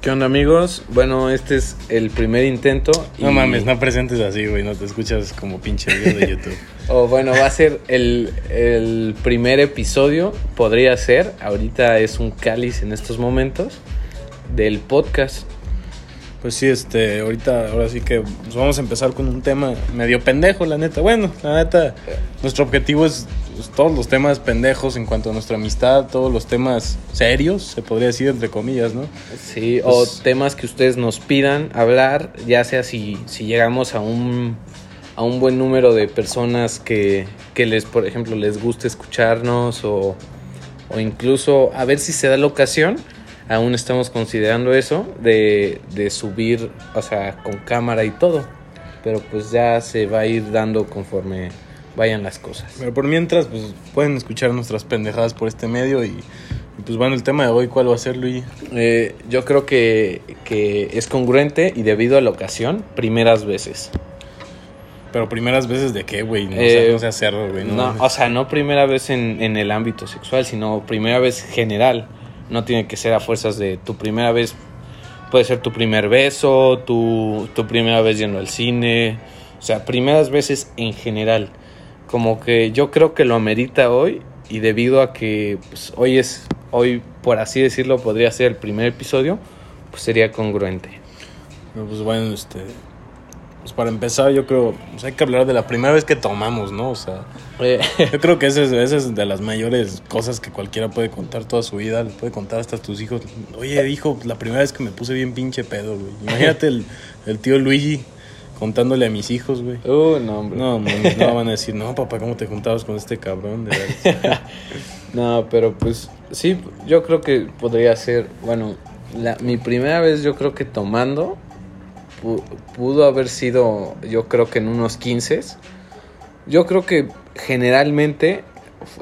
¿Qué onda amigos? Bueno, este es el primer intento. No mames, no presentes así, güey, no te escuchas como pinche video de YouTube. o bueno, va a ser el, el primer episodio, podría ser, ahorita es un cáliz en estos momentos, del podcast. Pues sí, este, ahorita, ahora sí que pues vamos a empezar con un tema medio pendejo, la neta. Bueno, la neta, nuestro objetivo es pues, todos los temas pendejos en cuanto a nuestra amistad, todos los temas serios, se podría decir entre comillas, ¿no? Sí, o Pues- temas que ustedes nos pidan hablar, ya sea si, si llegamos a un, a un buen número de personas que, que les, por ejemplo, les guste escucharnos o, o incluso a ver si se da la ocasión. Aún estamos considerando eso de, de subir, o sea, con cámara y todo. Pero pues ya se va a ir dando conforme vayan las cosas. Pero por mientras, pues pueden escuchar nuestras pendejadas por este medio y, y, pues bueno, el tema de hoy, ¿cuál va a ser, Luigi? Eh, yo creo que, que es congruente y debido a la ocasión, primeras veces. Pero primeras veces de qué, güey, no, Eh, sea, no sea güey. No, No, mames. o sea, no primera vez en, en el ámbito sexual, sino primera vez general. No tiene que ser a fuerzas de tu primera vez. Puede ser tu primer beso, tu, tu primera vez yendo al cine. O sea, primeras veces en general. Como que yo creo que lo amerita hoy y debido a que pues, hoy es, hoy por así decirlo, podría ser el primer episodio, pues sería congruente. Pues bueno, este. Pues para empezar, yo creo, pues hay que hablar de la primera vez que tomamos, ¿no? O sea, Eh, yo creo que esa es, esa es de las mayores cosas que cualquiera puede contar toda su vida. Le puede contar hasta a tus hijos. Oye, hijo, la primera vez que me puse bien pinche pedo, güey. Imagínate el, el tío Luigi contándole a mis hijos, güey. uh, no, hombre. No, no van a decir, no, papá, ¿cómo te juntabas con este cabrón? De. No, pero pues sí, yo creo que podría ser, bueno, la, mi primera vez yo creo que tomando pu- pudo haber sido, yo creo que en unos 15. Yo creo que generalmente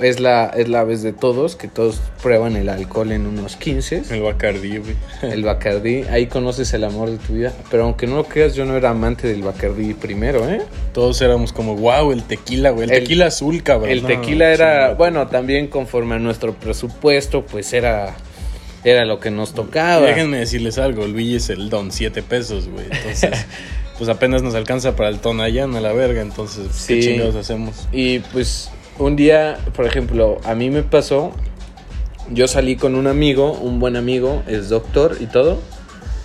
es la, es la vez de todos, que todos prueban el alcohol en unos 15. El Bacardí, güey. El Bacardí, ahí conoces el amor de tu vida. Pero aunque no lo creas, yo no era amante del Bacardí primero, ¿eh? Todos éramos como, wow, el tequila, güey. El, El- tequila azul, cabrón. El No, tequila era, sí, bueno, también conforme a nuestro presupuesto, pues era, era lo que nos tocaba. Déjenme decirles algo, Luigi es el don, 7 pesos, güey. Entonces, pues apenas nos alcanza para el Tonayán a la verga. Entonces, Sí. ¿qué chingados hacemos? Y pues un día, por ejemplo, a mí me pasó, yo salí con un amigo, un buen amigo, es doctor y todo.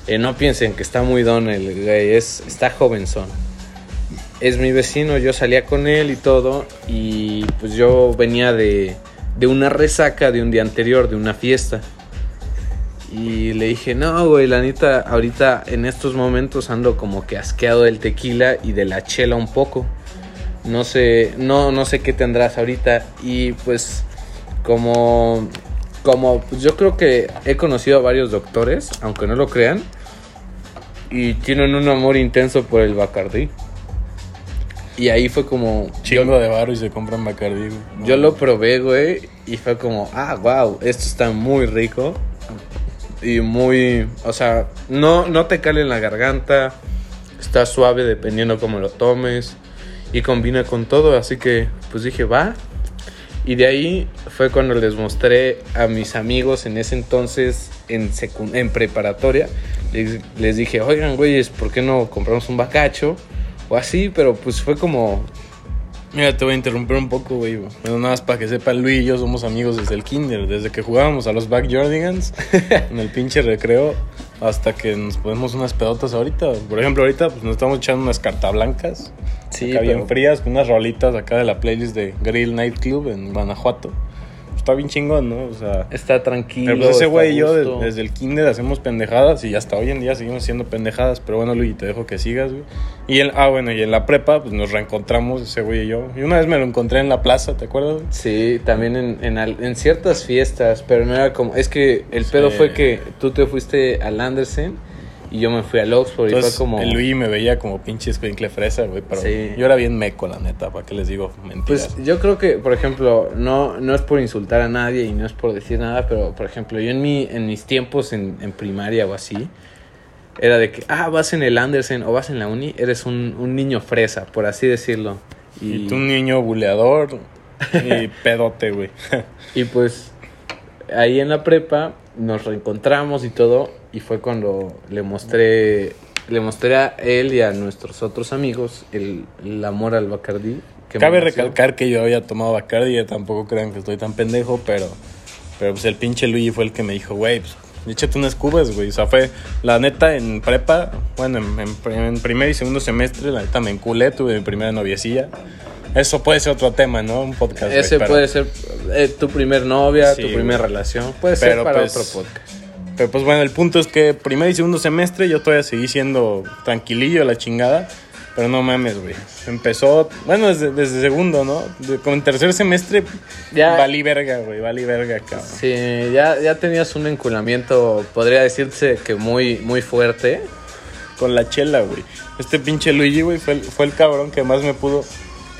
Eh, no piensen que está muy don el güey, es, está jovenzón. Es mi vecino, yo salía con él y todo. Y pues yo venía de, de una resaca de un día anterior, de una fiesta. Y le dije, no, güey, la neta, ahorita en estos momentos ando como que asqueado del tequila y de la chela un poco. No sé, no, no sé qué tendrás ahorita. Y pues, como, como, pues yo creo que he conocido a varios doctores, aunque no lo crean, y tienen un amor intenso por el Bacardí. Y ahí fue como, Chingo de varo y se compran Bacardí, güey. No, yo lo probé, güey, y fue como, ah, wow, esto está muy rico. Y muy, o sea, no, no te cale en la garganta, está suave dependiendo cómo lo tomes y combina con todo, así que pues dije, va. Y de ahí fue cuando les mostré a mis amigos en ese entonces en, en preparatoria. Les, les dije, oigan, güeyes, ¿por qué no compramos un bacacho? O así, pero pues fue como, Mira, te voy a interrumpir un poco, güey. Bueno, nada más para que sepa, Luis y yo somos amigos desde el kinder. Desde que jugábamos a los Backyardigans en el pinche recreo hasta que nos ponemos unas pedotas ahorita. Por ejemplo, ahorita pues nos estamos echando unas cartablancas. Sí, acá bien pero- frías, con unas rolitas acá de la playlist de Grill Night Club en Guanajuato. Está bien chingón, ¿no? O sea, está tranquilo. pero pues ese güey y yo a gusto. de- desde el kinder hacemos pendejadas y hasta hoy en día seguimos haciendo pendejadas. Pero bueno, Luis, te dejo que sigas, güey. Y en, ah, bueno, y en la prepa, pues nos reencontramos ese güey y yo. Y una vez me lo encontré en la plaza, ¿te acuerdas? güey? Sí, también en, en, al- en ciertas fiestas, pero no era como... Es que el pedo Sí. fue que tú te fuiste al Andersen y yo me fui al Oxford y Entonces, fue como... el Luis me veía como pinche escuincle fresa, güey. Pero Sí. yo era bien meco, la neta, ¿para qué les digo mentiras? Pues yo creo que, por ejemplo, no, no es por insultar a nadie y no es por decir nada, pero por ejemplo, yo en, mi, en mis tiempos en, en primaria o así, era de que, ah, vas en el Andersen o vas en la uni, eres un, un niño fresa, por así decirlo. y tú un niño buleador y pedote, güey. Y pues ahí en la prepa nos reencontramos y todo. Y fue cuando le mostré, le mostré a él y a nuestros otros amigos el, el amor al Bacardí. que Cabe recalcar que yo había tomado Bacardi, ya tampoco crean que estoy tan pendejo, pero, pero pues el pinche Luigi fue el que me dijo, güey, pues échate unas cubas, güey. O sea, fue la neta en prepa, bueno, en, en- en primer y segundo semestre, la neta me enculé, tuve mi primera noviecilla. Eso puede ser otro tema, ¿no? Un podcast. Ese puede ser eh, tu primer novia, Sí, tu primera relación. Puede ser para pues, otro podcast. Pero pues bueno, el punto es que primer y segundo semestre yo todavía seguí siendo tranquilillo a la chingada. Pero no mames, güey. Empezó, bueno, desde, desde segundo, ¿no? De- como en tercer semestre, Ya- valí verga, güey, valí verga, cabrón. Sí, ya, ya tenías un enculamiento, podría decirse que muy, muy fuerte. Con la chela, güey. Este pinche Luigi, güey, fue, fue el cabrón que más me pudo,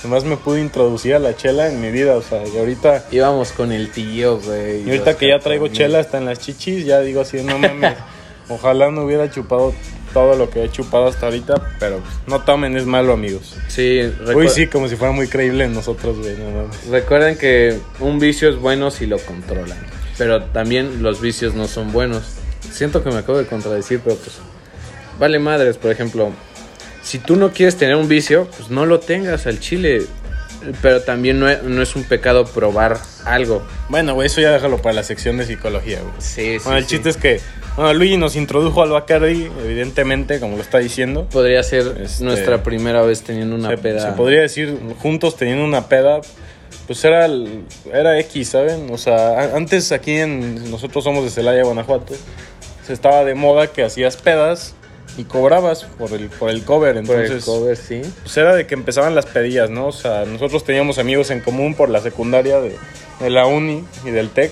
que más me pudo introducir a la chela en mi vida. O sea, y ahorita, Íbamos con el tío, güey. y ahorita que ya traigo chela hasta en las chichis, ya digo así, no mames. Ojalá no hubiera chupado todo lo que he chupado hasta ahorita, pero pues, no tomen, es malo, amigos. Sí, Uy, sí, como si fuera muy creíble en nosotros, güey. No mames. recuerden que un vicio es bueno si lo controlan. Pero también los vicios no son buenos. Siento que me acabo de contradecir, pero pues. Vale madres, por ejemplo. Si tú no quieres tener un vicio, pues no lo tengas al chile. Pero también no es, no es un pecado probar algo. Bueno, güey, eso ya déjalo para la sección de psicología, güey. Sí, sí. Bueno, el chiste es que, bueno, Luigi nos introdujo al Bacardi, evidentemente, como lo está diciendo. Podría ser Este, nuestra primera vez teniendo una se, peda. se podría decir juntos teniendo una peda pues era el- era X saben o sea antes aquí en nosotros somos de Celaya Guanajuato se estaba de moda que hacías pedas y cobrabas por el por el cover Por entonces el cover, sí. pues era de que empezaban las pedillas no o sea nosotros teníamos amigos en común por la secundaria de, de la uni y del Tec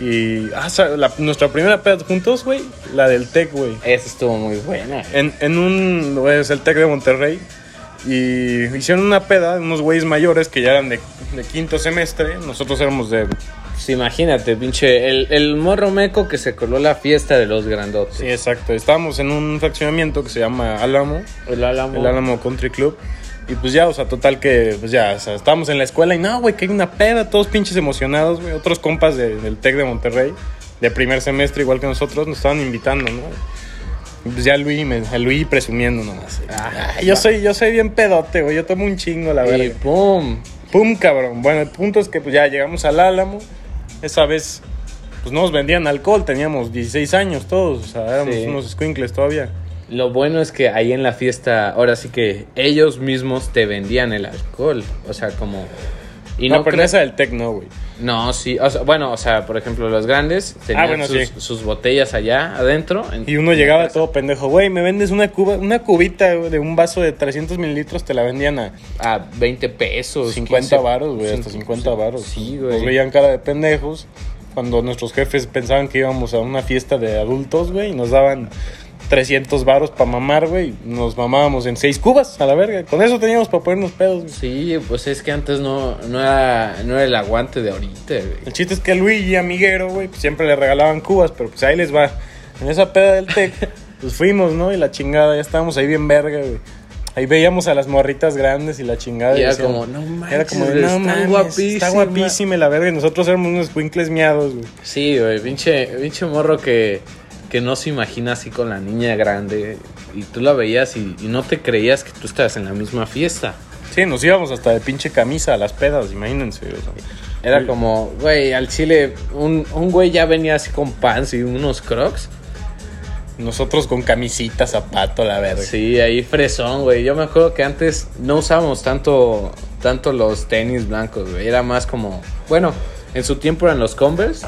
y ah, sa- la- nuestra primera peda juntos güey la del Tec güey Esa estuvo muy buena. en, en un, es el TEC de Monterrey. Y hicieron una peda, unos güeyes mayores que ya eran de, de quinto semestre. Nosotros éramos de. Pues imagínate, pinche, el, el morro meco que se coló la fiesta de los grandotes. Sí, exacto. Estábamos en un fraccionamiento que se llama Álamo, El Álamo. el Álamo Country Club. Y pues ya, o sea, total que, pues ya, o sea, estábamos en la escuela y no, güey, que hay una peda, todos pinches emocionados, güey. Otros compas de- del TEC de Monterrey, de primer semestre, igual que nosotros, nos estaban invitando, ¿no? Y pues ya Luis, me, a Luis presumiendo nomás. Ah, Ay, yo soy, yo soy bien pedote, güey, yo tomo un chingo, la Y verdad. pum. Pum, cabrón. Bueno, el punto es que pues ya llegamos al Álamo. Esa vez, pues no nos vendían alcohol, teníamos 16 años todos, o sea, éramos Sí. unos squinkles todavía. Lo bueno es que ahí en la fiesta, ahora sí que ellos mismos te vendían el alcohol. O sea, como. Y no, no, pero en esa del Tec no, güey. No, sí. o sea, bueno, o sea, por ejemplo, los grandes tenían Ah, bueno, sus, sí. sus botellas allá adentro. en- Y uno llegaba todo pendejo, güey, me vendes una cuba, una cubita güey, de un vaso de 300 mililitros, te la vendían a A 20 pesos. 50 15 varos, güey, hasta Cinco- 50 varos. Sí, Nos güey. veían cara de pendejos cuando nuestros jefes pensaban que íbamos a una fiesta de adultos, güey, y nos daban 300 varos para mamar, güey. Nos mamábamos en 6 cubas, a la verga. Con eso teníamos para ponernos pedos, güey. Sí, pues es que antes no, no, era, no era el aguante de ahorita, güey. El chiste es que a Luigi, amiguero, güey, pues siempre le regalaban cubas, pero pues ahí les va. En esa peda del TEC, pues fuimos, ¿no? Y la chingada, ya estábamos ahí bien verga, güey. Ahí veíamos a las morritas grandes y la chingada. Y era decían- como, no manches, Era como, de, está no mames, guapísima". está guapísima la verga. Y nosotros éramos unos cuincles miados, güey. Sí, güey, pinche, pinche morro que, que no se imagina así con la niña grande. Y tú la veías y, y no te creías que tú estabas en la misma fiesta. Sí, nos íbamos hasta de pinche camisa a las pedas, imagínense. o sea. Era como, güey, al chile, un, un güey ya venía así con pants y unos crocs. Nosotros con camisita, zapato, la verga. Sí, ahí fresón, güey. Yo me acuerdo que antes no usábamos tanto, tanto los tenis blancos, güey. Era más como, bueno, en su tiempo eran los Converse.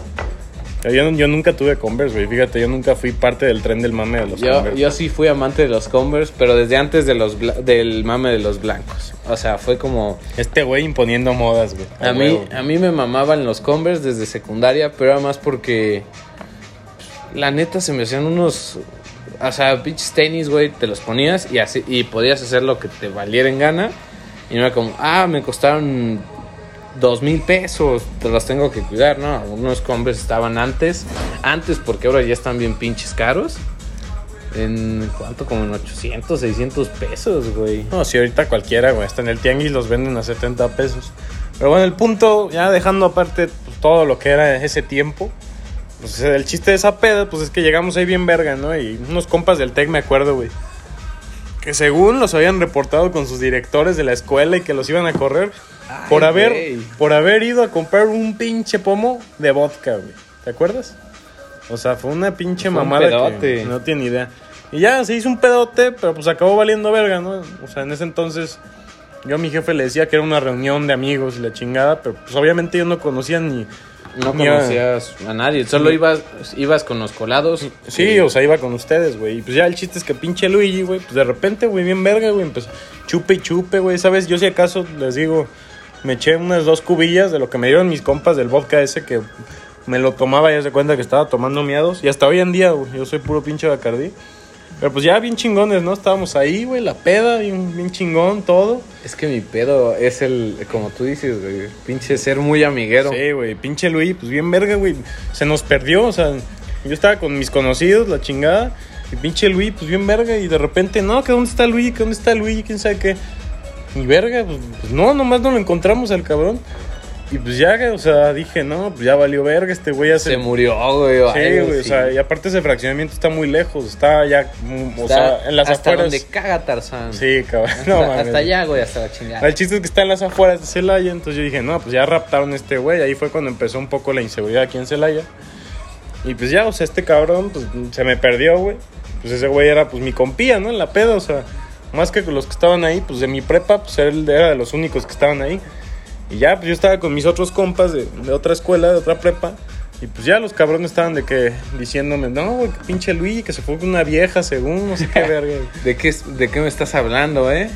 Yo, yo nunca tuve Converse, güey. Fíjate, yo nunca fui parte del tren del mame de los Yo, Converse. yo sí fui amante de los Converse, pero desde antes de los del mame de los blancos. O sea, fue como... Este güey imponiendo modas, güey. A mí, huevo. a mí me mamaban los Converse desde secundaria, pero era más porque... La neta se me hacían unos... O sea, pinches tenis, güey, te los ponías y, así, y podías hacer lo que te valiera en gana. Y no era como, ah, me costaron dos mil pesos, te los tengo que cuidar, ¿no? Unos Converse estaban antes, antes porque ahora ya están bien pinches caros. ¿En cuánto? Como en 800, 600 pesos, güey. No, si ahorita cualquiera, güey, hasta en el tianguis los venden a 70 pesos. Pero bueno, el punto, ya dejando aparte pues, todo lo que era ese tiempo, Pues el chiste de esa peda, pues es que llegamos ahí bien verga, ¿no? Y unos compas del TEC, me acuerdo, güey. Que según los habían reportado con sus directores de la escuela y que los iban a correr Ay, por haber por haber ido a comprar un pinche pomo de vodka, güey. ¿Te acuerdas? O sea, fue una pinche Fue mamada que no tiene idea. Y ya se hizo un pedote, pero pues acabó valiendo verga, ¿no? O sea, en ese entonces yo a mi jefe le decía que era una reunión de amigos y la chingada, pero pues obviamente yo no conocía ni No conocías a nadie, solo ibas, ibas con los colados. Sí, o sea, iba con ustedes, güey. Y pues ya el chiste es que pinche Luigi, güey, pues de repente, güey, bien verga, güey, empezó chupe y chupe, güey, ¿sabes? Yo si acaso les digo, me eché unas dos cubillas de lo que me dieron mis compas del vodka ese que me lo tomaba y ya se cuenta que estaba tomando miados. Y hasta hoy en día, güey, yo soy puro pinche Bacardí. Pero pues ya bien chingones, ¿no? Estábamos ahí, güey, la peda, bien, bien chingón, todo. Es que mi pedo es el, como tú dices, güey, pinche ser muy amiguero. Sí, güey, pinche Luis, pues bien verga, güey. Se nos perdió, o sea, yo estaba con mis conocidos, la chingada. Y pinche Luis, pues bien verga. Y de repente, no, que dónde está Luis, que dónde está Luis, quién sabe qué. Y verga, pues, pues no, nomás no lo encontramos al cabrón. Y pues ya, o sea, dije, no, pues ya valió verga, este güey ya se. Se murió, güey. Sí, algo güey, o sea, y aparte ese fraccionamiento está muy lejos, está ya, mm, o sea, en las hasta afueras. donde caga Tarzán. Sí, cabrón. Hasta, No, mames. hasta allá, güey, hasta la chingada. El chiste es que está en las afueras de Celaya, entonces yo dije, no, pues ya raptaron a este güey. Ahí fue cuando empezó un poco la inseguridad aquí en Celaya. Y pues ya, o sea, este cabrón, pues se me perdió, güey. Pues ese güey era, pues mi compía, ¿no? En la peda, o sea, más que los que estaban ahí, pues de mi prepa, pues él era de los únicos que estaban ahí. Y ya, pues yo estaba con mis otros compas de, de otra escuela, de otra prepa. Y pues ya los cabrones estaban de que diciéndome, no, güey, que pinche Luis, que se fue con una vieja, según, no sé qué verga. ¿De qué, ¿De qué me estás hablando, eh?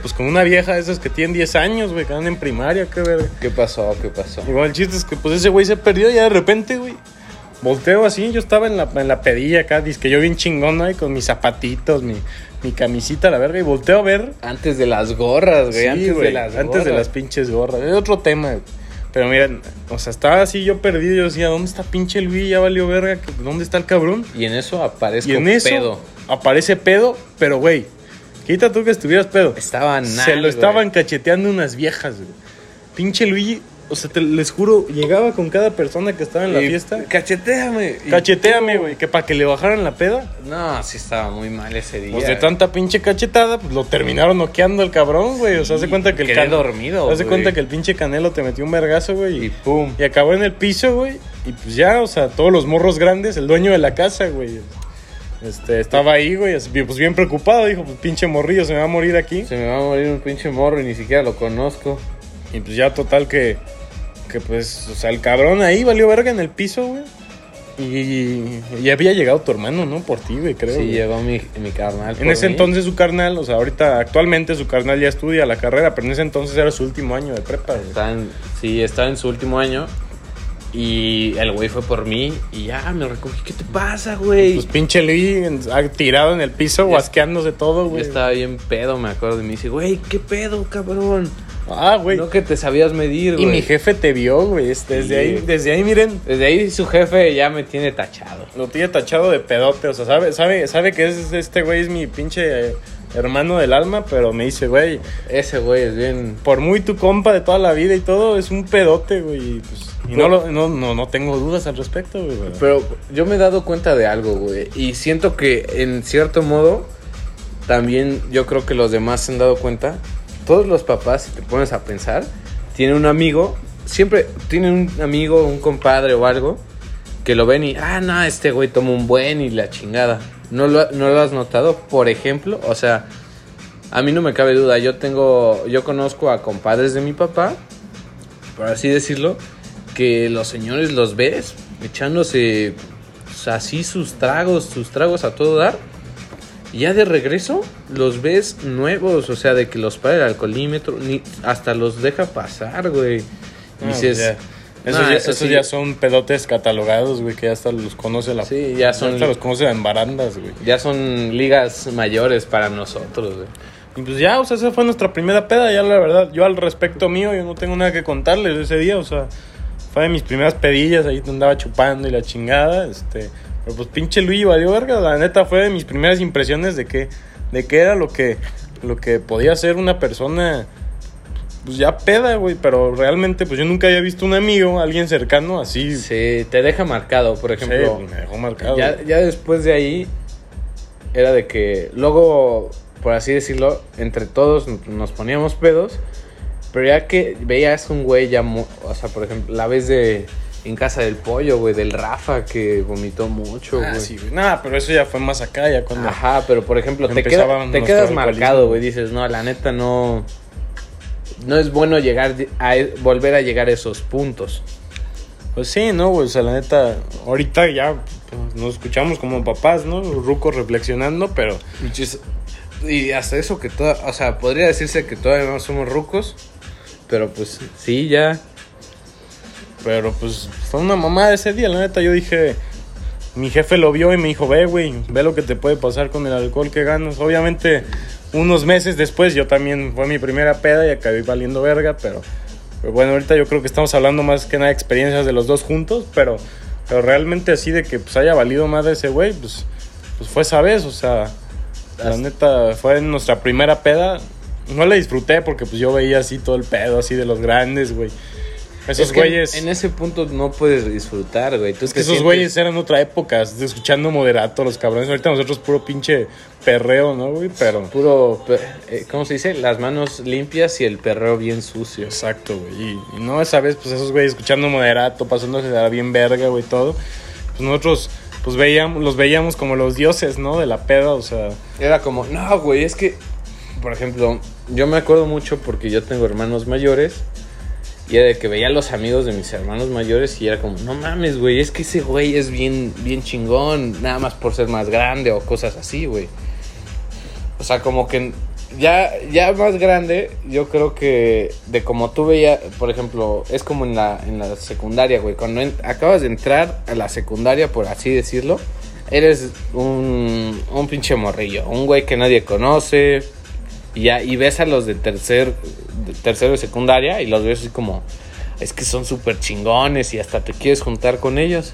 Pues con una vieja de esas que tienen 10 años, güey, que andan en primaria, qué verga. ¿Qué pasó? ¿Qué pasó? Igual el chiste es que pues ese güey se perdió y ya de repente, güey. Volteo así, yo estaba en la, en la pedilla acá, que yo bien chingón, ¿no? Con mis zapatitos, mi, mi camisita, la verga, y volteo a ver. Antes de las gorras, güey. Sí, antes güey, de las antes de las pinches gorras. Es otro tema, güey. Pero miren, o sea, estaba así yo perdido. Yo decía, ¿dónde está pinche Luis? Ya valió verga. ¿Dónde está el cabrón? Y en eso aparezco Y en eso pedo. aparece pedo, pero güey, quita tú que estuvieras pedo. Estaba Se lo güey. estaban cacheteando unas viejas, güey. Pinche Luigi, o sea, te, les juro, llegaba con cada persona que estaba en la Y fiesta. Cacheteame. Y- Cacheteame, güey, que para que le bajaran la peda. No, sí estaba muy mal ese día. Pues de tanta pinche cachetada, pues lo terminaron noqueando el cabrón, güey. O sea, hace cuenta que el Quedé can- dormido, Hace cuenta que el pinche canelo te metió un vergazo, güey. Y pum. y acabó en el piso, güey. Y pues ya, o sea, todos los morros grandes, el dueño de la casa, güey. Este, estaba ahí, güey, pues bien preocupado, dijo, pues pinche morrillo, se me va a morir aquí. Se me va a morir un pinche morro y ni siquiera lo conozco. Y pues ya total que, que pues, o sea, el cabrón ahí valió verga en el piso, güey. Y, y había llegado tu hermano, ¿no? Por ti, güey, creo. sí, güey. llegó mi, mi carnal. En ese mí. entonces su carnal, o sea, ahorita actualmente su carnal ya estudia la carrera, pero en ese entonces era su último año de prepa. güey. Está en- sí, estaba en su último año. Y el güey fue por mí. Y ya me recogí. ¿Qué te pasa, güey? Pues pinche Luis ah, tirado en el piso, Ya- guasqueándose todo, Yo güey. estaba bien pedo, me acuerdo. Y me dice, güey, ¿qué pedo, cabrón? Ah, güey. No que te sabías medir, y güey. mi jefe te vio, güey. es- Desde Sí. ahí, desde ahí, miren, Desde ahí su jefe ya me tiene tachado. lo tiene tachado de pedote. O sea, sabe, sabe, sabe que es, este güey es mi pinche eh, hermano del alma, pero me dice, güey, Ese güey es bien. por muy tu compa de toda la vida y todo, es un pedote, güey. Y, pues, y no, lo- no, no, no tengo dudas al respecto, güey. Pero yo me he dado cuenta de algo, güey. Y siento que en cierto modo, también yo creo que los demás se han dado cuenta. Todos los papás, si te pones a pensar, tienen un amigo, siempre tienen un amigo, un compadre o algo, que lo ven y, ah, no, este güey toma un buen y la chingada. ¿No lo, ¿No lo has notado? Por ejemplo, o sea, a mí no me cabe duda, yo tengo, yo conozco a compadres de mi papá, por así decirlo, que los señores los ves echándose pues, así sus tragos, sus tragos a todo dar. Ya de regreso los ves nuevos, o sea, de que los para el alcoholímetro, ni hasta los deja pasar, güey. Y No, dices. Esos, "Nah, ya, eso esos sí". ya son pedotes catalogados, güey, que ya hasta los conoce la... Sí, ya son- hasta los conoce en barandas, güey. ya son ligas mayores para nosotros, güey. Y pues ya, o sea, esa fue nuestra primera peda, ya la verdad. Yo al respecto mío, yo no tengo nada que contarles ese día, o sea, fue de mis primeras pedillas, ahí andaba chupando y la chingada, este... Pero pues pinche Luis valió verga, la neta fue de mis primeras impresiones de que, de que era lo que, lo que podía ser una persona pues ya peda, güey. Pero realmente, pues yo nunca había visto un amigo, alguien cercano así. Sí, te deja marcado, por Sí, ejemplo. pues, me dejó marcado. ya, ya después de ahí, era de que luego, por así decirlo, entre todos nos poníamos pedos. Pero ya que veías un güey ya, o sea, por ejemplo, la vez de en casa del pollo, güey, del Rafa que vomitó mucho, güey. Ah, sí, güey. Nah, pero eso ya fue más acá, ya cuando. Ajá, pero por ejemplo, te, queda- te quedas marcado, güey. Dices, no, la neta no. No es bueno llegar a e- volver a llegar a esos puntos. Pues sí, no, güey. O sea, la neta, ahorita ya pues, nos escuchamos como papás, ¿no? Rucos reflexionando, pero. Y hasta eso que toda, o sea, podría decirse que todavía no somos rucos, pero pues sí, ya. Pero pues fue una mamada ese día, la neta. Yo dije, mi jefe lo vio y me dijo, ve, güey, ve lo que te puede pasar con el alcohol que ganas. Obviamente, unos meses después, yo también fue mi primera peda y acabé valiendo verga, pero, pero bueno, ahorita yo creo que estamos hablando más que nada de experiencias de los dos juntos, pero, pero realmente así de que pues haya valido más de ese güey, pues, pues fue esa vez, o sea, la neta fue nuestra primera peda. No la disfruté porque pues yo veía así todo el pedo, así de los grandes, güey. Esos Es que güeyes... En ese punto no puedes disfrutar, güey. Tú Es que esos sientes- güeyes eran otra época, de escuchando moderato, los cabrones. Ahorita nosotros puro pinche perreo, ¿no, güey? Pero. Puro, eh, ¿cómo se dice? Las manos limpias y el perreo bien sucio. Exacto, güey. Y, y no, esa vez, pues esos güeyes escuchando moderato, pasándose a bien verga, güey, todo. Pues nosotros, pues veíamos, los veíamos como los dioses, ¿no? De la peda, o sea. Era como, no, güey, es que, por ejemplo, yo me acuerdo mucho porque yo tengo hermanos mayores. Y era de que veía a los amigos de mis hermanos mayores y era como, no mames, güey, es que ese güey es bien, bien chingón, nada más por ser más grande o cosas así, güey. O sea, como que ya, ya más grande, yo creo que de como tú veías, por ejemplo, es como en la, en la secundaria, güey. Cuando acabas de entrar a la secundaria, por así decirlo, eres un, un pinche morrillo, un güey que nadie conoce. Y, ya, y ves a los de tercer, de tercero de secundaria y los ves así como, es que son súper chingones y hasta te quieres juntar con ellos.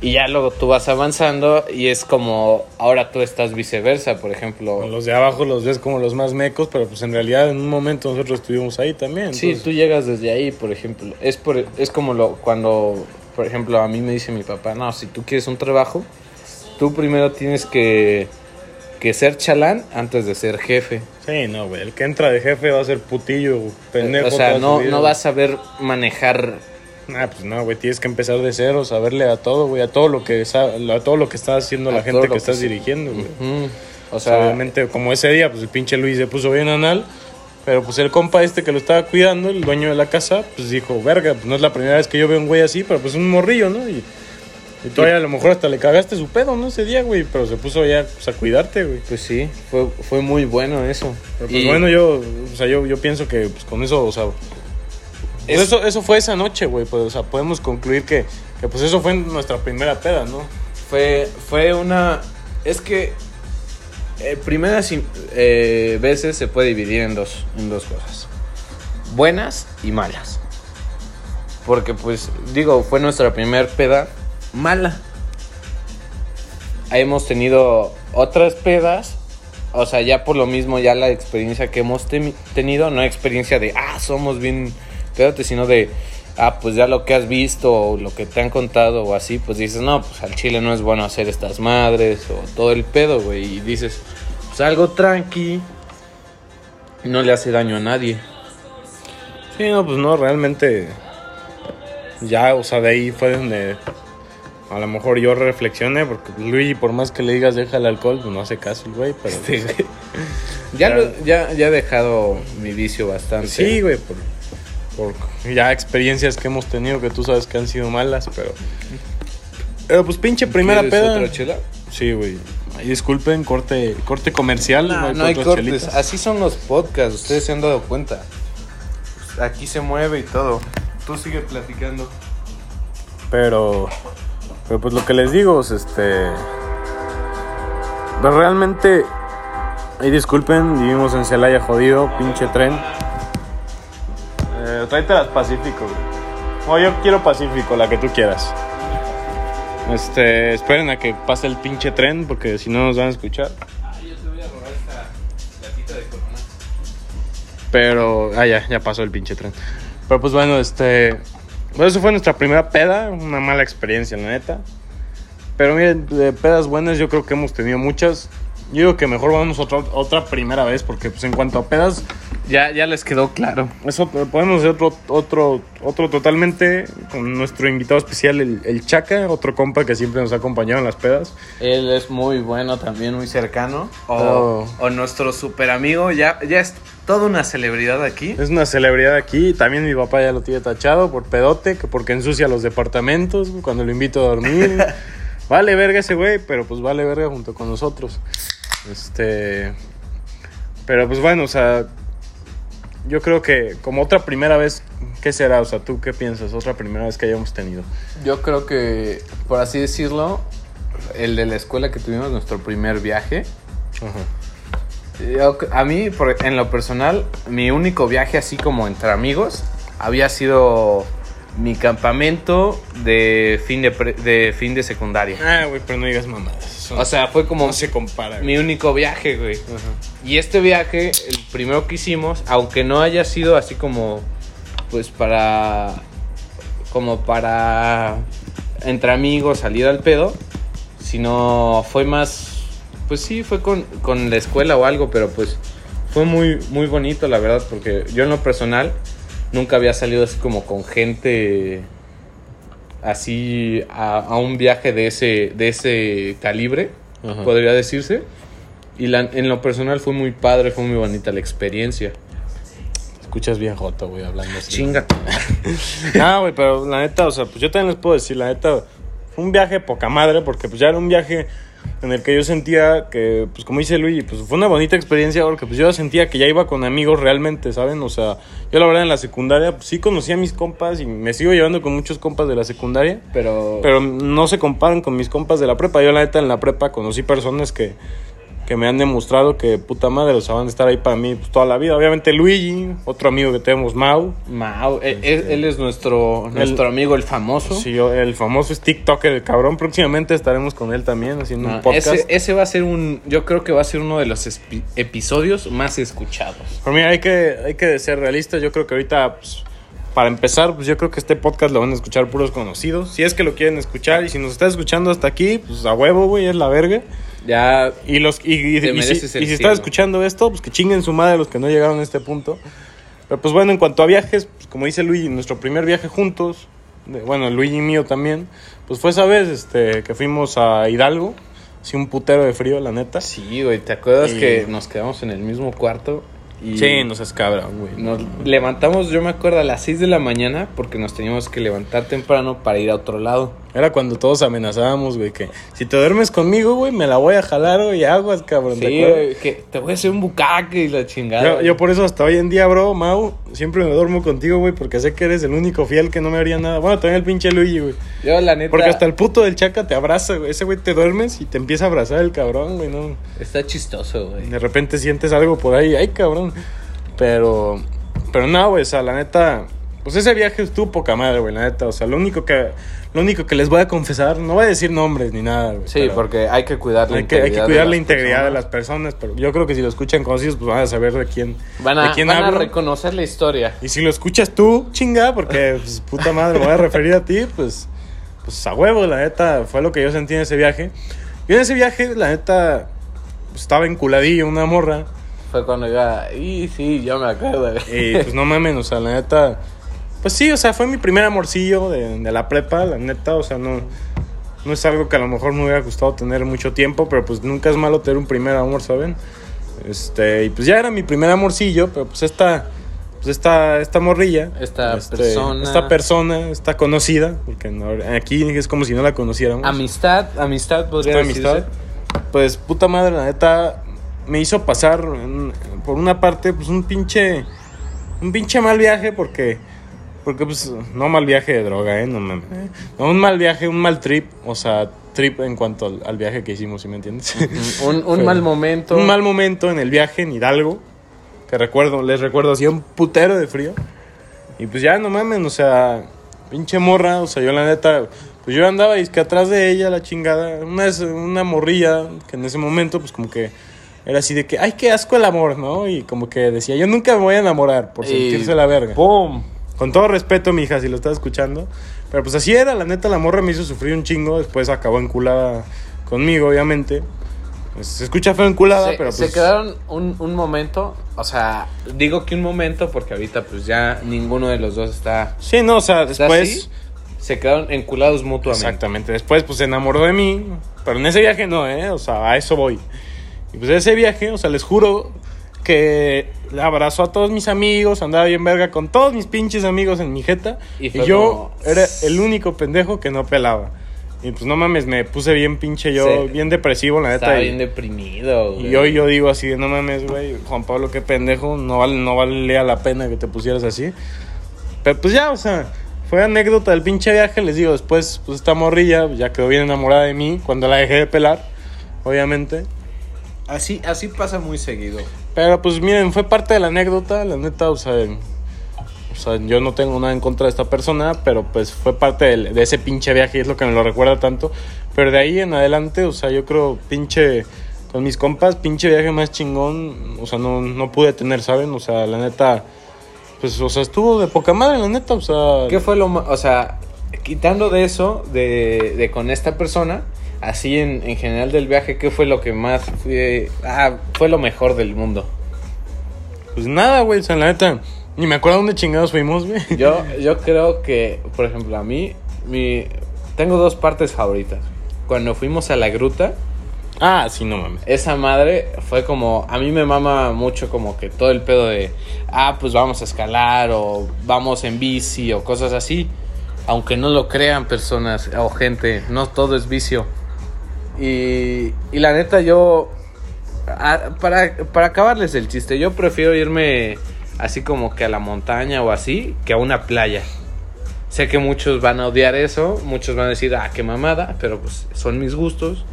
Y ya luego tú vas avanzando y es como, ahora tú estás viceversa, por ejemplo. Los de abajo los ves como los más mecos, pero pues en realidad en un momento nosotros estuvimos ahí también. Sí, entonces- tú llegas desde ahí, por ejemplo. Es, por, es como lo, cuando, por ejemplo, a mí me dice mi papá, no, si tú quieres un trabajo, tú primero tienes que, que ser chalán antes de ser jefe. Sí, no, güey. El que entra de jefe va a ser putillo, pendejo. o sea, no, vida, no vas a saber manejar. Ah, pues no, güey, tienes que empezar de cero, saberle a todo, güey, a todo lo que a todo lo que está haciendo A la gente que que estás dirigiendo, güey. O O sea, sea, obviamente, como ese día, pues el pinche Luis se puso bien anal, pero pues el compa este que lo estaba cuidando, el dueño de la casa, pues dijo, verga, pues no es la primera vez que yo veo un güey así, pero pues un morrillo, ¿no? Y, y todavía a lo mejor hasta le cagaste su pedo, ¿no? Ese día, güey, pero se puso ya pues, a cuidarte, güey. pues sí, fue, fue muy bueno eso. Pero pues Y- bueno, yo, o sea, yo, yo pienso que pues, con eso, o sea, pues, Es- eso, eso fue esa noche, güey, pues, o sea, podemos concluir que, que pues eso fue nuestra primera peda, ¿no? Fue, fue una... Es que eh, primeras im- eh, veces se puede dividir en dos, en dos cosas. Buenas y malas. Porque pues digo, fue nuestra primer peda mala. Hemos tenido otras pedas. O sea, ya por lo mismo, ya la experiencia que hemos tenido, no experiencia de, ah, somos bien pedotes, sino de, ah, pues ya lo que has visto o lo que te han contado o así, pues dices, no, pues al chile no es bueno hacer estas madres o todo el pedo, güey. Y dices, pues algo tranqui, no le hace daño a nadie. Sí, no, pues no, realmente. Ya, o sea, de ahí fue donde a lo mejor yo reflexioné, porque Luigi, por más que le digas deja el alcohol, pues no hace caso el güey, pero. Sí, güey. Ya, lo- ya, ya he dejado mi vicio bastante. Sí, güey, por, por ya experiencias que hemos tenido que tú sabes que han sido malas, pero. Pero pues pinche primera ¿Quieres peda. otra chela? Sí, güey. Disculpen, corte, corte comercial. No, no hay cortes. Así son los podcasts, ustedes se han dado cuenta. Aquí se mueve y todo. Tú sigue platicando. Pero, pero pues lo que les digo es este. Pero realmente. Ahí disculpen, vivimos en Celaya jodido, pinche tren. Eh, tráete las Pacífico, güey. No, yo quiero Pacífico, la que tú quieras. Este, esperen a que pase el pinche tren porque si no nos van a escuchar. yo te voy a robar esta latita de corona. Pero, ah, ya, ya pasó el pinche tren. Pero pues bueno, este. Bueno, eso fue nuestra primera peda, una mala experiencia, la neta. Pero miren, de pedas buenas yo creo que hemos tenido muchas. Yo digo que mejor vamos otra, otra primera vez, porque pues en cuanto a pedas, Ya, ya les quedó claro. eso podemos hacer otro, otro, otro totalmente con nuestro invitado especial, el, el Chaca, otro compa que siempre nos ha acompañado en las pedas. Él es muy bueno también, muy cercano. O, Oh. o nuestro super amigo, ya, ya es toda una celebridad aquí. Es una celebridad aquí. También mi papá ya lo tiene tachado por pedote, que porque ensucia los departamentos cuando lo invito a dormir. vale verga ese güey, pero pues vale verga junto con nosotros. Este. Pero pues bueno, o sea. Yo creo que como otra primera vez, ¿qué será? O sea, ¿tú qué piensas? Otra primera vez que hayamos tenido. Yo creo que, por así decirlo, el de la escuela que tuvimos, nuestro primer viaje. Ajá. Yo- a mí, en lo personal, mi único viaje así como entre amigos había sido mi campamento de fin de, pre- de, fin de secundaria. Ah, güey, pero no digas mamadas. O sea, fue como no se compara. mi único viaje, güey. Ajá. Y este viaje, el primero que hicimos, aunque no haya sido así como, pues para, como para entre amigos salir al pedo, sino fue más, pues sí, fue con, con la escuela o algo, pero pues fue muy, muy bonito, la verdad, porque yo en lo personal nunca había salido así como con gente así a, a un viaje de ese, de ese calibre, Ajá. podría decirse. Y la- en lo personal fue muy padre, fue muy bonita la experiencia. Escuchas bien joto, güey, hablando así. Chinga. No, güey, pero la neta, o sea, pues yo también les puedo decir, la neta, fue un viaje poca madre, porque pues ya era un viaje en el que yo sentía que, pues como dice Luigi, pues fue una bonita experiencia, porque pues yo sentía que ya iba con amigos realmente, ¿saben? O sea, yo la verdad en la secundaria, pues sí conocí a mis compas y me sigo llevando con muchos compas de la secundaria, Pero, pero no se comparan con mis compas de la prepa. Yo la neta en la prepa conocí personas que, que me han demostrado que puta madre, o sea, van a estar ahí para mí pues, toda la vida. Obviamente Luigi, otro amigo que tenemos, Mau. Mau, él, él- él es nuestro, nuestro amigo, el famoso. Sí, el famoso es TikToker, el cabrón. Próximamente estaremos con él también haciendo Ah, un podcast. ese, ese va a ser un, yo creo que va a ser uno de los episodios más escuchados. Pero mira, hay que, hay que ser realistas. Yo creo que ahorita, pues, para empezar, pues yo creo que este podcast lo van a escuchar puros conocidos. Si es que lo quieren escuchar y si nos estás escuchando hasta aquí, pues a huevo, güey, es la verga. Ya, Y, los, y, y- y si, si estás escuchando esto, pues que chinguen su madre los que no llegaron a este punto. Pero pues bueno, en cuanto a viajes, pues, como dice Luigi, nuestro primer viaje juntos, de- bueno, Luigi y mío también, pues fue esa vez este, que fuimos a Hidalgo. Sí, un putero de frío, la neta. sí, güey, ¿te acuerdas que nos quedamos en el mismo cuarto? Y Sí, no seas cabrón, güey. Nos levantamos, yo me acuerdo, a las 6 de la mañana porque nos teníamos que levantar temprano para ir a otro lado. Era cuando todos amenazábamos, güey, que si te duermes conmigo, güey, me la voy a jalar, güey, aguas, cabrón. ¿te Sí, güey, que te voy a hacer un bucaque y la chingada. Yo, yo por eso hasta hoy en día, bro, Mau, siempre me duermo contigo, güey, porque sé que eres el único fiel que no me haría nada. Bueno, también el pinche Luigi, güey. Yo, la neta, Porque hasta el puto del chaca te abraza, güey. Ese güey te duermes y te empieza a abrazar el cabrón, güey, ¿no? está chistoso, güey. De repente sientes algo por ahí, ay, cabrón. Pero, pero no, güey, o sea, la neta, pues ese viaje estuvo poca madre, güey, la neta. O sea, lo único que, lo único que les voy a confesar, no voy a decir nombres ni nada, güey. Sí, porque hay que cuidar la hay que, hay que integridad cuidar de la integridad de las personas, pero yo creo que si lo escuchan conocidos, pues van a saber de quién, Van a, de quién van a reconocer la historia. Y si lo escuchas tú, chinga, porque pues, puta madre, me voy a referir a ti, pues, pues a huevo, la neta, fue lo que yo sentí en ese viaje. Yo en ese viaje, la neta, pues, estaba enculadillo, una morra. Fue cuando iba, y sí, yo me acuerdo. güey. Y pues no mamen, o sea, la neta, pues sí, o sea, fue mi primer amorcillo de, de la prepa, la neta, o sea, no, no es algo que a lo mejor me hubiera gustado tener mucho tiempo, pero pues nunca es malo tener un primer amor, ¿saben? Este, y pues ya era mi primer amorcillo, pero pues esta, pues esta, esta morrilla. Esta este, persona. Esta persona, esta conocida, porque no- aquí es como si no la conociéramos. Amistad, amistad podría amistad. Pues puta madre, la neta, me hizo pasar en- por una parte, pues un pinche, un pinche mal viaje porque, porque pues, no mal viaje de droga, eh, no mames. No, un mal viaje, un mal trip, o sea, trip en cuanto al, al viaje que hicimos, ¿sí me entiendes? Un, mal momento. Un mal momento en el viaje en Hidalgo, que recuerdo, les recuerdo, hacía un putero de frío. Y pues ya, no mames, o sea, pinche morra, o sea, yo la neta, pues yo andaba y es que atrás de ella, la chingada, una, una morrilla, que en ese momento, pues como que era así de que, ay, qué asco el amor, ¿no? Y como que decía, yo nunca me voy a enamorar por Y sentirse la verga. ¡Pum! Con todo respeto, mi hija, si lo estás escuchando. Pero pues así era, la neta, la morra me hizo sufrir un chingo. Después acabó enculada conmigo, obviamente. Pues, se escucha feo enculada, Se, pero se pues. quedaron un, un momento, o sea, digo que un momento porque ahorita pues ya ninguno de los dos está, Sí, no, o sea, después. así. Se quedaron enculados mutuamente. Exactamente. Después, pues se enamoró de mí. Pero en ese viaje no, ¿eh? O sea, a eso voy. Y pues ese viaje, o sea, les juro que abrazó a todos mis amigos, andaba bien verga con todos mis pinches amigos en mi jeta. Y Y, yo como- era el único pendejo que no pelaba. Y pues no mames, me puse bien pinche yo, Sí. bien depresivo, la neta. Estaba y- bien deprimido. güey. Y hoy yo digo así no mames, güey, Juan Pablo, qué pendejo, no vale, no valía la pena que te pusieras así. Pero pues ya, o sea, fue anécdota del pinche viaje, les digo, después, pues esta morrilla ya quedó bien enamorada de mí cuando la dejé de pelar, obviamente. Así, así pasa muy seguido. Pero pues miren, fue parte de la anécdota, la neta, o sea, o sea, yo no tengo nada en contra de esta persona, pero pues fue parte del- de, ese pinche viaje y es lo que me lo recuerda tanto. Pero de ahí en adelante, o sea, yo creo pinche con mis compas, pinche viaje más chingón, o sea, no, no pude tener, ¿saben? O sea, la neta, pues, o sea, estuvo de poca madre, la neta, o sea... ¿Qué fue lo ma- O sea, quitando de eso, de, de con esta persona, así en, en general del viaje, ¿qué fue lo que más fue. Ah, fue lo mejor del mundo? Pues nada, güey, o sea, la neta, ni me acuerdo dónde chingados fuimos, güey. Yo, yo creo que, por ejemplo, a mí, mi, tengo dos partes favoritas. Cuando fuimos a la gruta, Ah, sí, no mames. esa madre fue como, a mí me mama mucho como que todo el pedo de, ah, pues vamos a escalar o vamos en bici o cosas así. Aunque no lo crean personas o gente, no todo es vicio. Y, y la neta yo, a- para, para acabarles el chiste, yo prefiero irme así como que a la montaña o así, que a una playa. Sé que muchos van a odiar eso, muchos van a decir, ah, qué mamada, pero pues son mis gustos.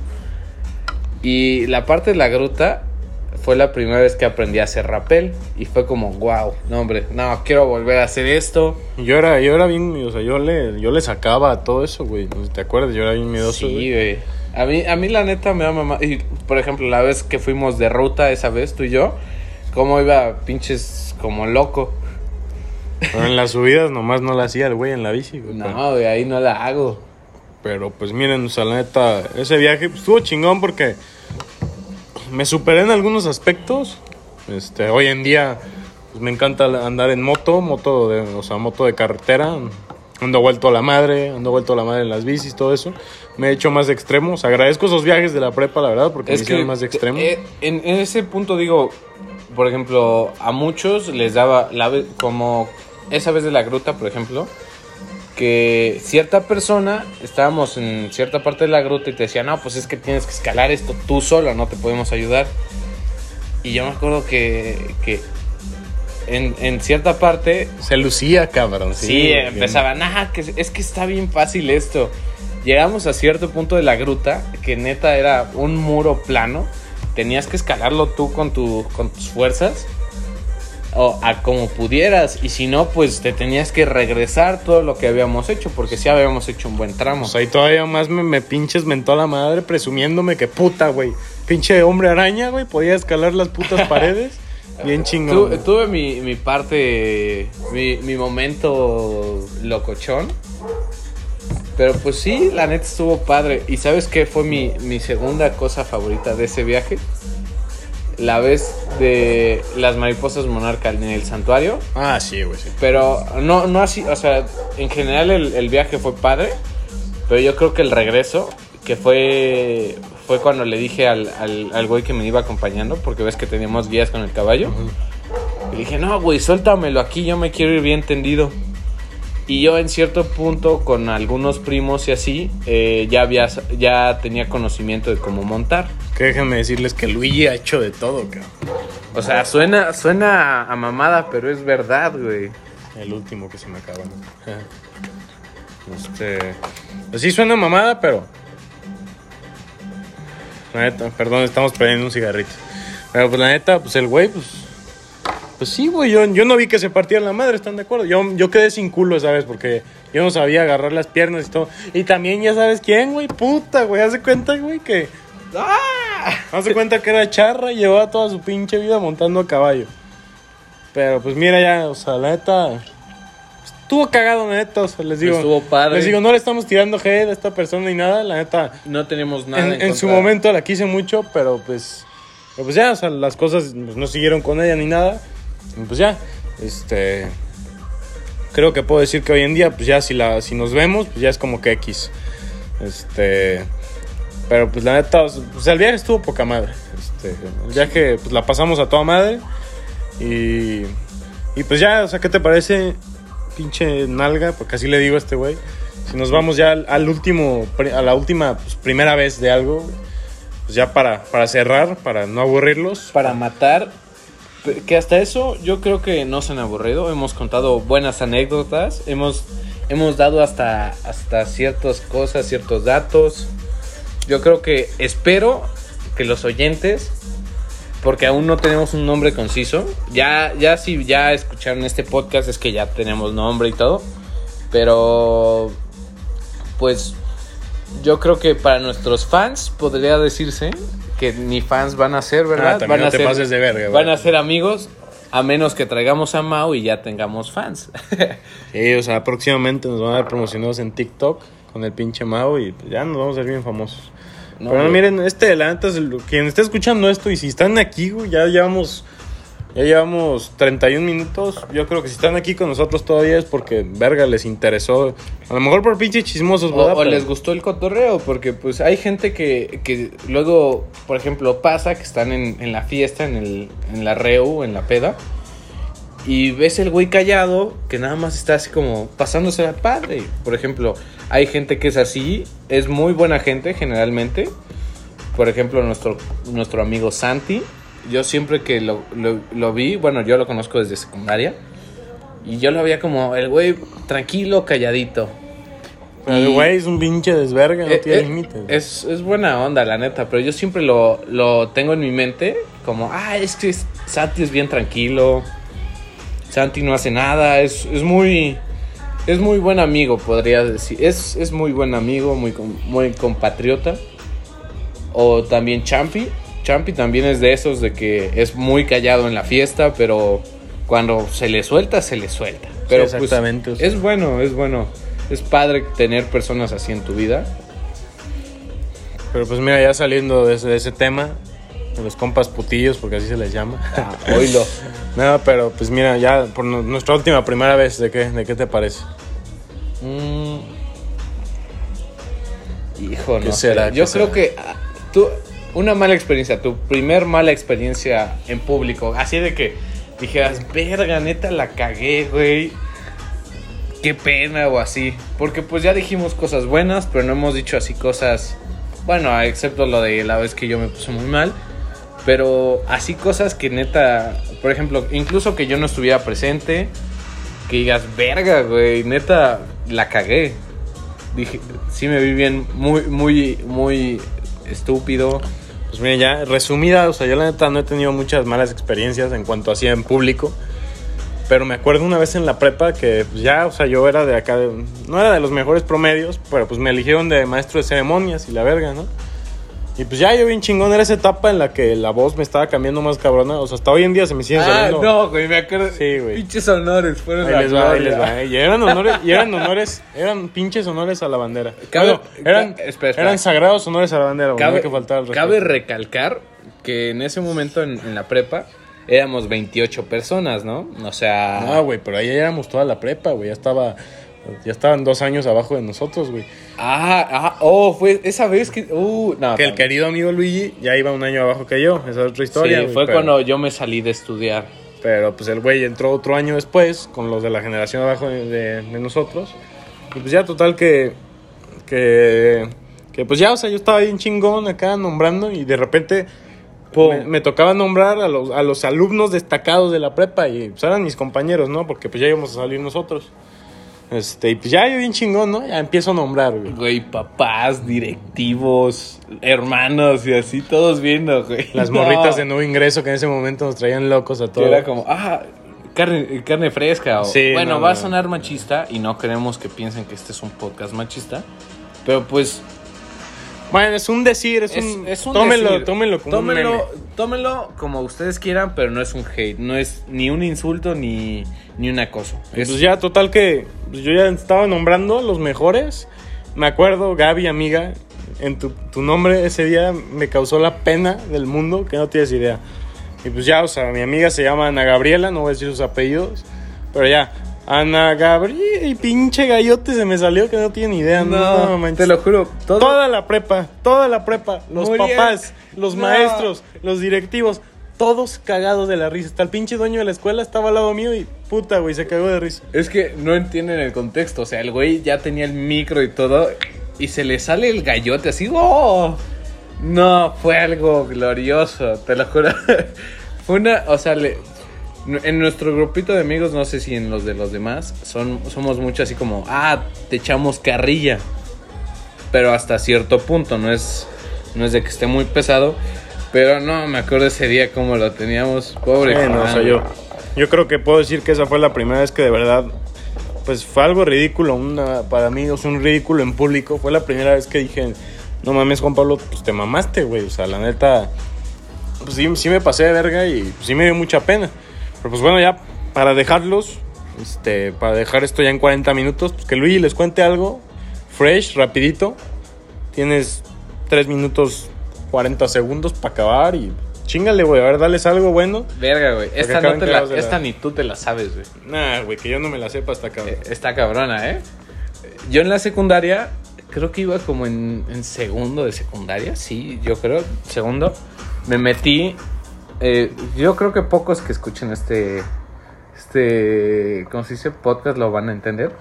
Y la parte de la gruta fue la primera vez que aprendí a hacer rappel. Y fue como, wow, no hombre, no, quiero volver a hacer esto. Yo era, yo era bien, o sea, yo le, yo le sacaba a todo eso, güey. ¿Te acuerdas? Yo era bien miedoso, Sí, güey. güey. A mí, a mí la neta me da mamá. Y por ejemplo, la vez que fuimos de ruta esa vez, tú y yo, cómo iba pinches como loco. Pero en las subidas nomás no la hacía el güey en la bici, güey. No, güey, ahí no la hago. pero, pues miren, o sea, la neta, ese viaje pues, estuvo chingón porque me superé en algunos aspectos. Este, hoy en día pues, me encanta andar en moto, moto de, o sea, moto de carretera. Ando vuelto a la madre, ando vuelto a la madre en las bicis, todo eso. Me he hecho más extremos. Agradezco esos viajes de la prepa, la verdad, porque me hicieron más extremos. eh, en, en ese punto digo, por ejemplo, a muchos les daba la como esa vez de la gruta, por ejemplo, que cierta persona estábamos en cierta parte de la gruta y te decía, "No, pues es que tienes que escalar esto tú solo, no te podemos ayudar." Y yo me acuerdo que, que en, en cierta parte Se lucía, cabrón. Sí, empezaban, ah, que es que está bien fácil esto. Llegamos a cierto punto de la gruta, que neta era un muro plano. Tenías que escalarlo tú con, tu, con tus fuerzas. O a como pudieras. Y si no, pues te tenías que regresar todo lo que habíamos hecho. Porque sí habíamos hecho un buen tramo. O sea, y todavía más me, me pinches mentó la madre presumiéndome que puta, güey. Pinche hombre araña, güey. Podía escalar las putas paredes. Bien chingón. Tu- tuve mi, mi parte, mi, mi momento locochón. Pero pues sí, la neta estuvo padre. ¿Y sabes qué fue mi, mi segunda cosa favorita de ese viaje? La vez de las mariposas monarca en el santuario. Ah, sí, güey, sí. Pero no, no así, o sea, en general el, el viaje fue padre. Pero yo creo que el regreso, que fue, fue cuando le dije al, al, al güey que me iba acompañando, porque ves que teníamos guías con el caballo. Y dije, no, güey, suéltamelo aquí, yo me quiero ir bien tendido. Y yo en cierto punto, con algunos primos y así, eh, ya, había, ya tenía conocimiento de cómo montar. Que déjenme decirles que Luigi ha hecho de todo, cabrón. O sea, suena, suena a mamada, pero es verdad, güey. El último que se me acaba. ¿no? Este. Pues sí suena mamada, pero. La neta, perdón, estamos perdiendo un cigarrito. Pero pues la neta, pues el güey, pues. Pues sí, güey, yo, yo no vi que se partía la madre, ¿están de acuerdo? Yo, yo quedé sin culo, ¿sabes? Porque yo no sabía agarrar las piernas y todo. Y también, ya sabes quién, güey, puta, güey, hace cuenta, güey, que. ¡Ah! Haz de cuenta que era charra y llevaba toda su pinche vida montando a caballo. Pero pues mira ya, o sea, la neta. Estuvo cagado, neta, o sea, les digo. Estuvo padre. Les digo, no le estamos tirando hate a esta persona ni nada, la neta. No tenemos nada. En, en en su momento la quise mucho, pero pues. pero pues ya, o sea, las cosas pues, no siguieron con ella ni nada. Pues ya, este. Creo que puedo decir que hoy en día, pues ya si, la, si nos vemos, pues ya es como que X. Este. Pero pues la neta, o sea, pues el viaje estuvo poca madre. Este, el viaje, pues la pasamos a toda madre. Y. Y pues ya, o sea, ¿qué te parece? Pinche nalga, porque así le digo a este güey. Si nos vamos ya al, último, a la última pues, primera vez de algo, pues ya para, para cerrar, para no aburrirlos. Para matar. Que hasta eso yo creo que no se han aburrido. Hemos contado buenas anécdotas. Hemos, hemos dado hasta, hasta ciertas cosas, ciertos datos. Yo creo que espero que los oyentes, porque aún no tenemos un nombre conciso, ya, ya si ya escucharon este podcast es que ya tenemos nombre y todo. Pero pues yo creo que para nuestros fans podría decirse que ni fans van a ser, ¿verdad? Ah, también van no a te ser, pases de verga, Van a ser amigos a menos que traigamos a Mau y ya tengamos fans. Sí, o sea, próximamente nos van a ver promocionados en TikTok con el pinche Mao y ya nos vamos a ver bien famosos. No, Pero no, güey. miren, este, la neta, es quien esté escuchando esto y si están aquí, güey, ya llevamos, ya llevamos 31 minutos. Yo creo que si están aquí con nosotros todavía es porque, verga, les interesó. A lo mejor por pinche chismosos, O, o les gustó el cotorreo, porque pues hay gente que, que luego, por ejemplo, pasa que están en, en la fiesta, en, el, en la reu, en la peda, y ves el güey callado que nada más está así como pasándose al padre. Por ejemplo, hay gente que es así, es muy buena gente generalmente. Por ejemplo, nuestro, nuestro amigo Santi, yo siempre que lo, lo- lo vi, bueno, yo lo conozco desde secundaria, y yo lo veía como el güey tranquilo, calladito. Pero el güey es un pinche desverga, no eh, tiene eh, límites. Es, es buena onda, la neta, pero yo siempre lo, lo tengo en mi mente como, ah, es que Santi es bien tranquilo, Santi no hace nada, es, es muy... Es muy buen amigo, podría decir. Es, es muy buen amigo, muy, muy compatriota. O también Champi. Champi también es de esos de que es muy callado en la fiesta, pero cuando se le suelta, se le suelta. Pero pues, exactamente, o sea. es bueno, es bueno. Es padre tener personas así en tu vida. Pero pues mira, ya saliendo de ese, de ese tema, los compas putillos, porque así se les llama. Ah, oílo. No, pero pues mira, ya por nu- nuestra última primera vez, ¿de qué, de qué te parece? Mm. Hijo, ¿Qué no será? Yo ¿Qué creo será? que ah, tú, una mala experiencia, tu primer mala experiencia en público, así de que dijeras, verga, neta, la cagué, güey. Qué pena o así. Porque pues ya dijimos cosas buenas, pero no hemos dicho así cosas, bueno, excepto lo de la vez que yo me puse muy mal. Pero así cosas que neta, por ejemplo, incluso que yo no estuviera presente, que digas, verga, güey, neta, la cagué. Dije, sí me vi bien, muy, muy, muy estúpido. Pues mira, ya resumida, o sea, yo la neta no he tenido muchas malas experiencias en cuanto hacía en público. Pero me acuerdo una vez en la prepa que pues, ya, o sea, yo era de acá, de- no era de los mejores promedios, pero pues me eligieron de maestro de ceremonias y la verga, ¿no? Y pues ya yo bien chingón, era esa etapa en la que la voz me estaba cambiando más cabrona, o sea, hasta hoy en día se me siguen Ah, saliendo. no, güey, me acuerdo. Sí, güey. Pinches honores, fueron Ahí la les va, ahí les va. Y eran honores, y eran honores, eran pinches honores a la bandera. Cabe- Bueno, eran, ca- espera, espera. eran sagrados honores a la bandera, güey, no Cabe, hay que faltar al cabe recalcar que en ese momento en, en la prepa éramos 28 personas, ¿no? O sea... No, güey, pero ahí éramos toda la prepa, güey. Ya estaba. Ya estaban dos años abajo de nosotros, güey. Ah, ah, oh, fue esa vez que... Uh, no, Que el querido amigo Luigi ya iba un año abajo que yo. Esa es otra historia. Sí, güey, fue pero- cuando yo me salí de estudiar. Pero pues el güey entró otro año después con los de la generación abajo de, de- de nosotros. Y pues ya total que. Que. Que pues ya, o sea, yo estaba bien chingón acá nombrando y de repente. Me, me tocaba nombrar a los, a los alumnos destacados de la prepa y pues eran mis compañeros, ¿no? Porque pues ya íbamos a salir nosotros. Este, y pues ya yo bien chingón, ¿no? Ya empiezo a nombrar, güey. Güey, papás, directivos, hermanos y así, todos viendo, güey. Las No. morritas de nuevo ingreso que en ese momento nos traían locos a Que todos. era como, ah, carne, carne fresca. O, Sí, bueno, no, va a sonar machista y no queremos que piensen que este es un podcast machista. Pero pues, Bueno, es un decir, es, Es, un... es un decir. tómenlo como un meme. tómenlo como ustedes quieran, pero no es un hate, no es ni un insulto ni, ni un acoso. Y Es- Pues ya, total que pues yo ya estaba nombrando los mejores. Me acuerdo, Gaby, amiga, en tu, tu nombre ese día me causó la pena del mundo que no tienes idea. Y pues ya, o sea, mi amiga se llama Ana Gabriela, no voy a decir sus apellidos, pero ya, Ana Gabriela, y pinche gallote se me salió que no tiene idea, no, no, te lo juro, todo, Toda la prepa, toda la prepa, los Muriel. papás, los No. maestros, los directivos, todos cagados de la risa. Hasta el pinche dueño de la escuela estaba al lado mío y puta, güey, se cagó de risa. Es que no entienden el contexto. O sea, el güey ya tenía el micro y todo. Y se le sale el gallote así. ¡Oh! No, fue algo glorioso, te lo juro. fue una. O sea, le- en nuestro grupito de amigos, no sé si en los de los demás, son, somos mucho así como. Ah, te echamos carrilla. Pero hasta cierto punto, no es, no es de que esté muy pesado. Pero no, me acuerdo ese día como lo teníamos. Pobre Bueno, o sea, yo, yo creo que puedo decir que esa fue la primera vez que de verdad, pues fue algo ridículo, una, para mí, o sea, un ridículo en público. Fue la primera vez que dije, no mames, Juan Pablo, pues te mamaste, güey. O sea, la neta, pues sí, sí me pasé de verga y pues, sí me dio mucha pena. Pero pues bueno, ya para dejarlos, este, para dejar esto ya en 40 minutos, pues que Luigi les cuente algo fresh, rapidito. Tienes 3 minutos 40 segundos para acabar y chingale, güey. A ver, dales algo bueno. Verga, güey. Esta, no te la, la- ni tú te la sabes, güey. Nah, güey, que yo no me la sepa hasta acá. Eh, Está cabrona, ¿eh? Yo en la secundaria, creo que iba como en, en segundo de secundaria, sí, yo creo, segundo. Me metí, eh, yo creo que pocos que escuchen este, este, ¿cómo se dice? Podcast lo van a entender.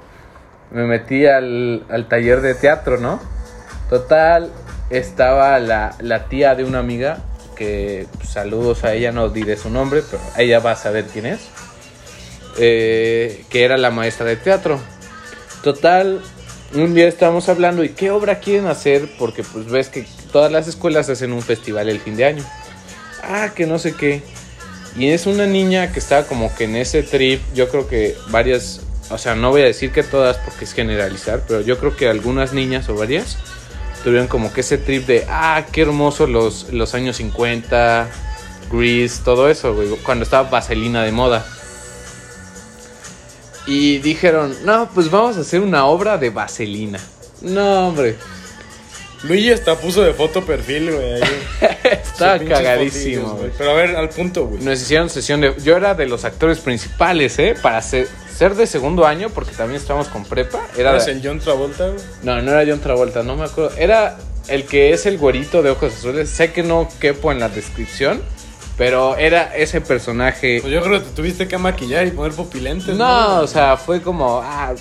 Me metí al, al taller de teatro, ¿no? Total, estaba la, la tía de una amiga, que pues, saludos a ella, no diré su nombre, pero ella va a saber quién es eh, que era la maestra de teatro. Total, un día estábamos hablando y qué obra quieren hacer porque pues ves que todas las escuelas hacen un festival el fin de año. Ah, que no sé qué. Y es una niña que estaba como que en ese trip, yo creo que varias, o sea, no voy a decir que todas porque es generalizar, pero yo creo que algunas niñas o varias tuvieron como que ese trip de, ah, qué hermoso los, los años 50, Grease, todo eso, güey, cuando estaba Vaselina de moda. Y dijeron, no, pues vamos a hacer una obra de Vaselina. No, hombre, Luigi hasta puso de foto perfil, güey. pinches cagadísimo, güey. Pero a ver, al punto, güey. Nos hicieron sesión de... Yo era de los actores principales, ¿eh? Para ser, ser de segundo año, porque también estábamos con prepa. Era ¿Eres de- el John Travolta? No, no era John Travolta, no me acuerdo. Era el que es el güerito de ojos azules. Sé que no quepo en la descripción, pero era ese personaje... Pues yo creo que te tuviste que maquillar y poner pupilentes. No, o sea, fue como, ah,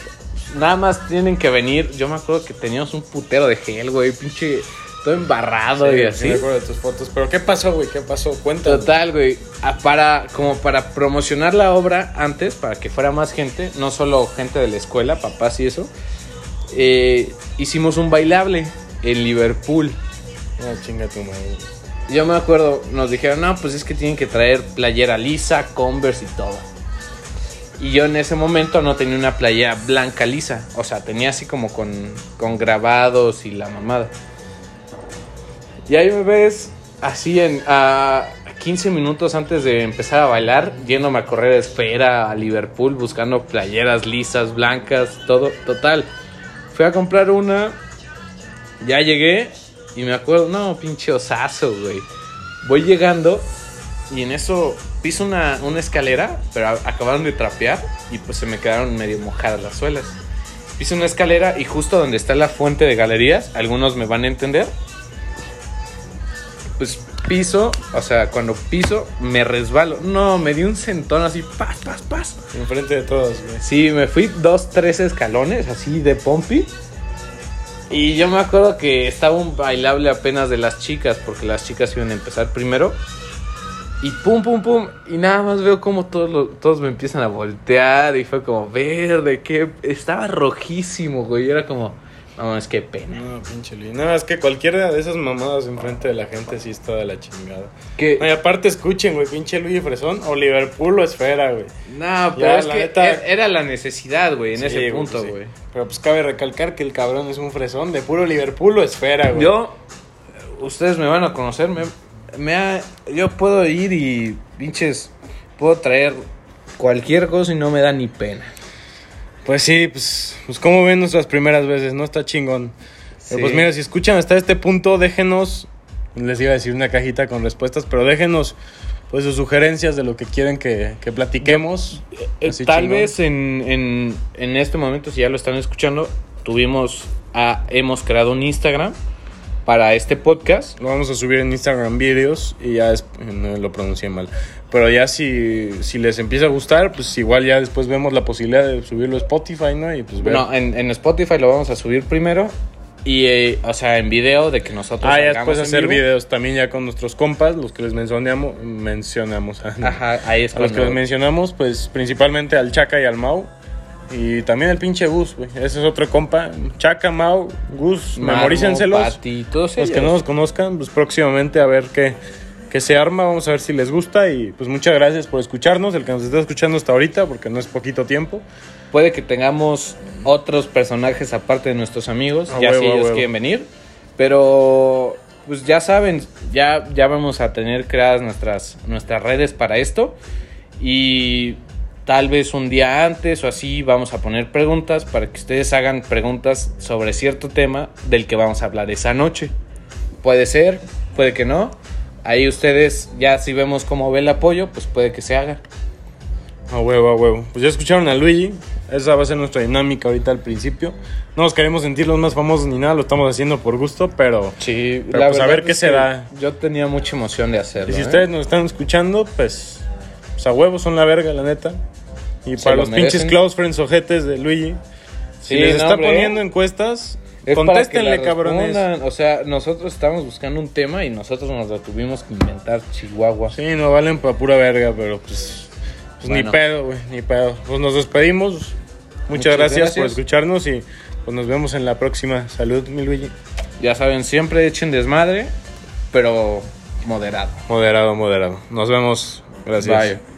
nada más tienen que venir. Yo me acuerdo que teníamos un putero de gel, güey, pinche, todo embarrado Sí, y sí así. me acuerdo de tus fotos. Pero ¿qué pasó, güey? ¿Qué pasó? Cuéntame. Total, güey, para, como para promocionar la obra antes, para que fuera más gente, no solo gente de la escuela, papás y eso, eh, hicimos un bailable en Liverpool. Ah, chinga tu madre. Yo me acuerdo, nos dijeron, no, pues es que tienen que traer playera lisa, Converse y todo. Y yo en ese momento no tenía una playera blanca lisa. O sea, tenía así como con, con grabados y la mamada. Y ahí me ves así en a 15 minutos antes de empezar a bailar, yéndome a correr de espera a Liverpool buscando playeras lisas, blancas, todo. Total. Fui a comprar una. Ya llegué y me acuerdo, no, pinche osazo, güey. Voy llegando y en eso piso una, una escalera, pero acabaron de trapear y pues se me quedaron medio mojadas las suelas. Piso una escalera y justo donde está la fuente de galerías, algunos me van a entender. Pues piso, o sea, cuando piso me resbalo. No, me di un sentón así, paz, paz, paz. Enfrente de todos, güey. Sí, me fui dos, tres escalones así de pompi. Y yo me acuerdo que estaba un bailable apenas de las chicas, porque las chicas iban a empezar primero. Y pum, pum, pum. Y nada más veo como todos, lo- todos me empiezan a voltear. Y fue como verde, que estaba rojísimo, güey. Era como, No, es que pena. No, pinche Luigi. No, es que cualquiera de esas mamadas enfrente de la gente sí está de la chingada. No, y aparte escuchen, güey, pinche Luigi Fresón o Liverpool o Esfera, güey. no, pero Ya, es la que neta- er- era la necesidad, güey, en Sí, ese güey, punto, sí. güey. Pero pues cabe recalcar que el cabrón es un fresón de puro Liverpool o Esfera, güey. Yo, ustedes me van a conocer, me, me ha- yo puedo ir y, pinches, puedo traer cualquier cosa y no me da ni pena. Pues sí, pues, pues como ven nuestras primeras veces, ¿no? Está chingón. Pero Sí. pues mira, si escuchan hasta este punto, déjenos, les iba a decir una cajita con respuestas, pero déjenos pues sus sugerencias de lo que quieren que, que platiquemos. Eh, Tal chingón. vez en, en, en este momento, si ya lo están escuchando, tuvimos, a, hemos creado un Instagram para este podcast. Lo vamos a subir en Instagram videos y ya es- no lo pronuncié mal. Pero ya si, si les empieza a gustar, pues igual ya después vemos la posibilidad de subirlo a Spotify, ¿no? Y pues ver. No, en, en Spotify lo vamos a subir primero. Y, eh, o sea, en video de que nosotros. ah, ya después hacer vivo. videos también ya con nuestros compas, los que les mencionamos, mencionamos. Ajá, ahí es A los que les mencionamos, pues principalmente al Chaca y al Mau. Y también al pinche Gus, güey. Ese es otro compa. Chaca, Mau, Gus, memorícenselos. Pati, todos Los que ellos. no nos conozcan, pues próximamente a ver qué, qué se arma. Vamos a ver si les gusta. Y pues muchas gracias por escucharnos. El que nos está escuchando hasta ahorita, porque no es poquito tiempo. Puede que tengamos otros personajes aparte de nuestros amigos, ya huevo, si ellos huevo. quieren venir. Pero, pues ya saben, ya, ya vamos a tener creadas nuestras, nuestras redes para esto. Y tal vez un día antes o así vamos a poner preguntas para que ustedes hagan preguntas sobre cierto tema del que vamos a hablar esa noche. Puede ser, puede que no. Ahí ustedes, ya si vemos cómo ve el apoyo, pues puede que se haga. A huevo, a huevo. Pues ya escucharon a Luigi. Esa va a ser nuestra dinámica ahorita al principio. No nos queremos sentir los más famosos ni nada. Lo estamos haciendo por gusto, pero... Sí, Pero, pues, a ver qué se da. Yo tenía mucha emoción de hacerlo. Y si ¿eh? ustedes nos están escuchando, pues, pues a huevos son la verga, la neta. Y para lo los pinches merecen. close friends ojetes de Luigi, si Sí, les no, está hombre. poniendo encuestas, Es contéstenle, cabrones. O sea, nosotros estábamos buscando un tema y nosotros nos lo tuvimos que inventar, Chihuahua. Sí, no valen para pura verga, pero pues, pues ni pedo, güey, ni pedo. Pues nos despedimos. Muchas, Muchas gracias, por gracias. escucharnos y pues nos vemos en la próxima. Salud, mi Luigi. Ya saben, siempre echen desmadre, pero moderado. Moderado, moderado. Nos vemos. Gracias. Bye.